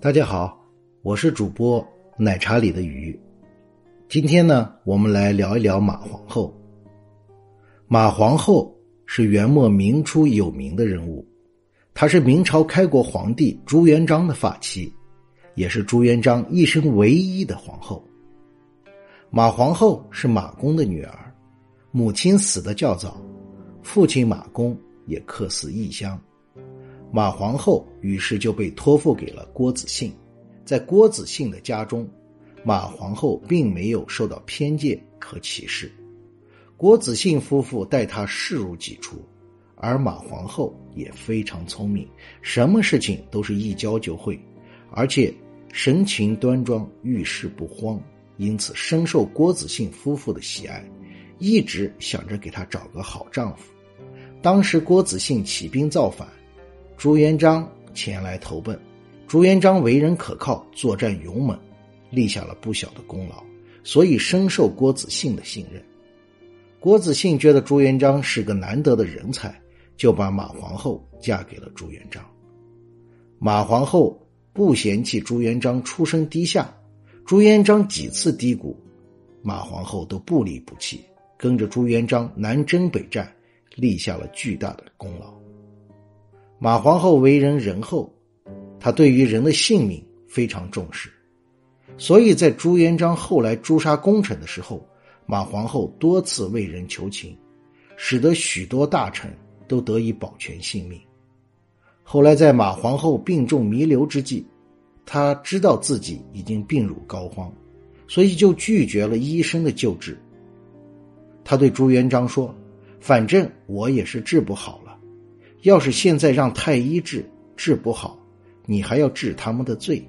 大家好，我是主播奶茶里的鱼。今天呢，我们来聊一聊马皇后。马皇后是元末明初有名的人物，她是明朝开国皇帝朱元璋的发妻，也是朱元璋一生唯一的皇后。马皇后是马公的女儿，母亲死的较早，父亲马公也客死异乡。马皇后于是就被托付给了郭子兴，在郭子兴的家中，马皇后并没有受到偏见和歧视。郭子兴夫妇待她视如己出，而马皇后也非常聪明，什么事情都是一教就会，而且神情端庄，遇事不慌，因此深受郭子兴夫妇的喜爱，一直想着给她找个好丈夫。当时郭子兴起兵造反。朱元璋前来投奔，朱元璋为人可靠，作战勇猛，立下了不小的功劳，所以深受郭子兴的信任。郭子兴觉得朱元璋是个难得的人才，就把马皇后嫁给了朱元璋。马皇后不嫌弃朱元璋出身低下，朱元璋几次低谷，马皇后都不离不弃，跟着朱元璋南征北战，立下了巨大的功劳。马皇后为人仁厚，她对于人的性命非常重视，所以在朱元璋后来诛杀功臣的时候，马皇后多次为人求情，使得许多大臣都得以保全性命。后来在马皇后病重弥留之际，她知道自己已经病入膏肓，所以就拒绝了医生的救治。他对朱元璋说：“反正我也是治不好了。”要是现在让太医治治不好，你还要治他们的罪。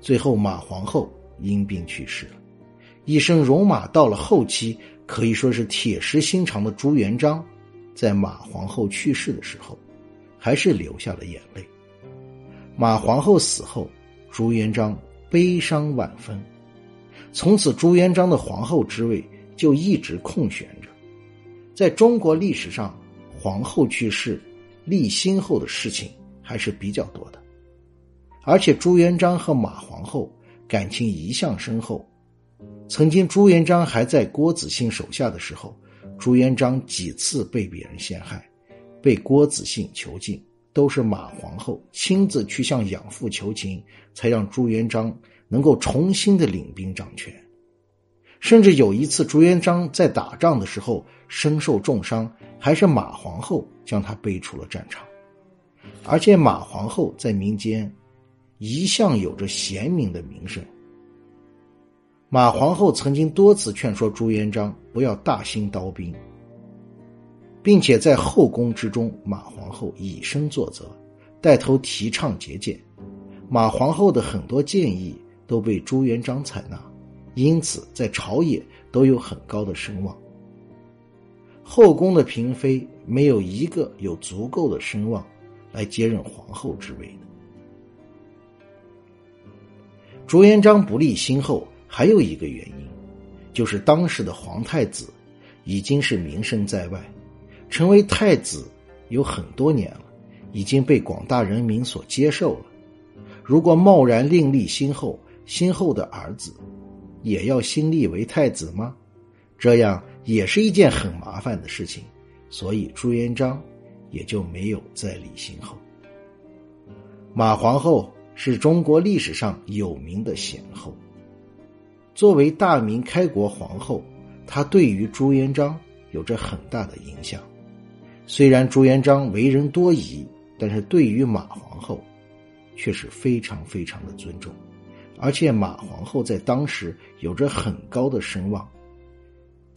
最后，马皇后因病去世了。一生戎马到了后期，可以说是铁石心肠的朱元璋，在马皇后去世的时候，还是流下了眼泪。马皇后死后，朱元璋悲伤万分。从此，朱元璋的皇后之位就一直空悬着。在中国历史上，皇后去世。立新后的事情还是比较多的，而且朱元璋和马皇后感情一向深厚。曾经朱元璋还在郭子兴手下的时候，朱元璋几次被别人陷害，被郭子兴囚禁，都是马皇后亲自去向养父求情，才让朱元璋能够重新的领兵掌权。甚至有一次，朱元璋在打仗的时候身受重伤，还是马皇后将他背出了战场。而且马皇后在民间一向有着贤明的名声。马皇后曾经多次劝说朱元璋不要大兴刀兵，并且在后宫之中，马皇后以身作则，带头提倡节俭。马皇后的很多建议都被朱元璋采纳。因此，在朝野都有很高的声望。后宫的嫔妃没有一个有足够的声望来接任皇后之位的。朱元璋不立新后，还有一个原因，就是当时的皇太子已经是名声在外，成为太子有很多年了，已经被广大人民所接受了。如果贸然另立新后，新后的儿子。也要新立为太子吗？这样也是一件很麻烦的事情，所以朱元璋也就没有再立新后。马皇后是中国历史上有名的贤后，作为大明开国皇后，她对于朱元璋有着很大的影响。虽然朱元璋为人多疑，但是对于马皇后却是非常非常的尊重。而且马皇后在当时有着很高的声望，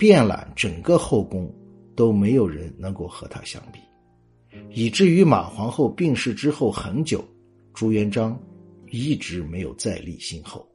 遍览整个后宫都没有人能够和她相比，以至于马皇后病逝之后很久，朱元璋一直没有再立新后。